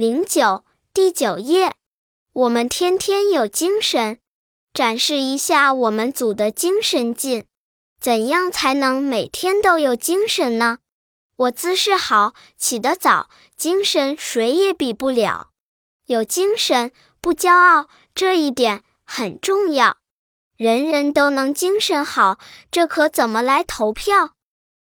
零九第九页，我们天天有精神，展示一下我们组的精神劲。怎样才能每天都有精神呢？我姿势好，起得早，精神谁也比不了。有精神不骄傲，这一点很重要。人人都能精神好，这可怎么来投票？